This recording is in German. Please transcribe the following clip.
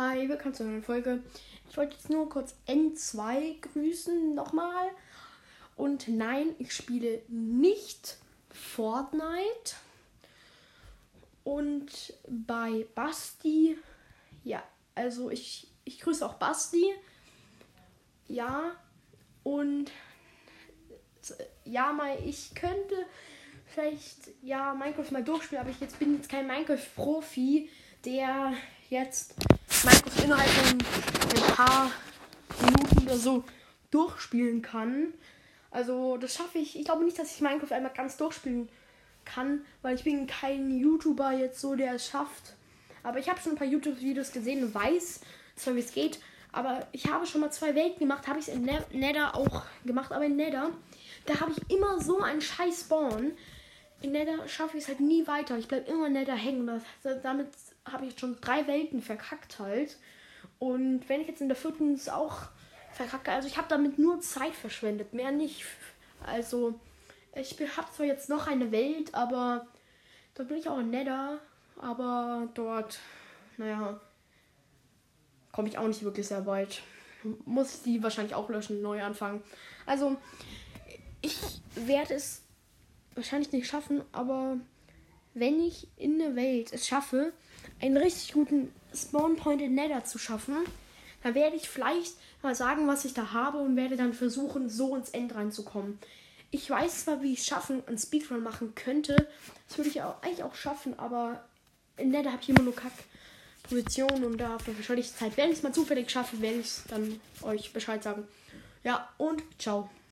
Hi, willkommen zu einer neuen Folge. Ich wollte jetzt nur kurz N2 grüßen nochmal. Und nein, ich spiele nicht Fortnite. Und bei Basti, ja, also ich, ich grüße auch Basti. Ja, und ja, mal, ich könnte vielleicht ja Minecraft mal durchspielen, aber ich jetzt bin jetzt kein Minecraft-Profi, der jetzt innerhalb von ein paar Minuten oder so durchspielen kann. Also das schaffe ich. Ich glaube nicht, dass ich Minecraft einmal ganz durchspielen kann, weil ich bin kein YouTuber jetzt so, der es schafft. Aber ich habe schon ein paar YouTube-Videos gesehen und weiß zwar, wie es geht. Aber ich habe schon mal zwei Welten gemacht, habe ich es in ne-, Nether auch gemacht, aber in Nether, da habe ich immer so einen scheiß Spawn. In Nether schaffe ich es halt nie weiter. Ich bleibe immer in Nether hängen. Das, damit habe ich schon drei Welten verkackt halt. Und wenn ich jetzt in der vierten auch verkacke, also ich habe damit nur Zeit verschwendet, mehr nicht. Also ich habe zwar jetzt noch eine Welt, aber dort bin ich auch in Nether, aber dort, naja, komme ich auch nicht wirklich sehr weit. Muss ich die wahrscheinlich auch löschen, neu anfangen. Also ich werde es wahrscheinlich nicht schaffen, aber wenn ich in der Welt es schaffe, einen richtig guten Spawn Point in Nether zu schaffen, dann werde ich vielleicht mal sagen, was ich da habe und werde dann versuchen, so ins End reinzukommen. Ich weiß zwar, wie ich es schaffen, einen Speedrun machen könnte. Das würde ich auch, eigentlich auch schaffen, aber in Nether habe ich immer nur Kack-Positionen und dafür verschwende ich Zeit. Wenn ich es mal zufällig schaffe, werde ich es dann euch Bescheid sagen. Ja, und ciao.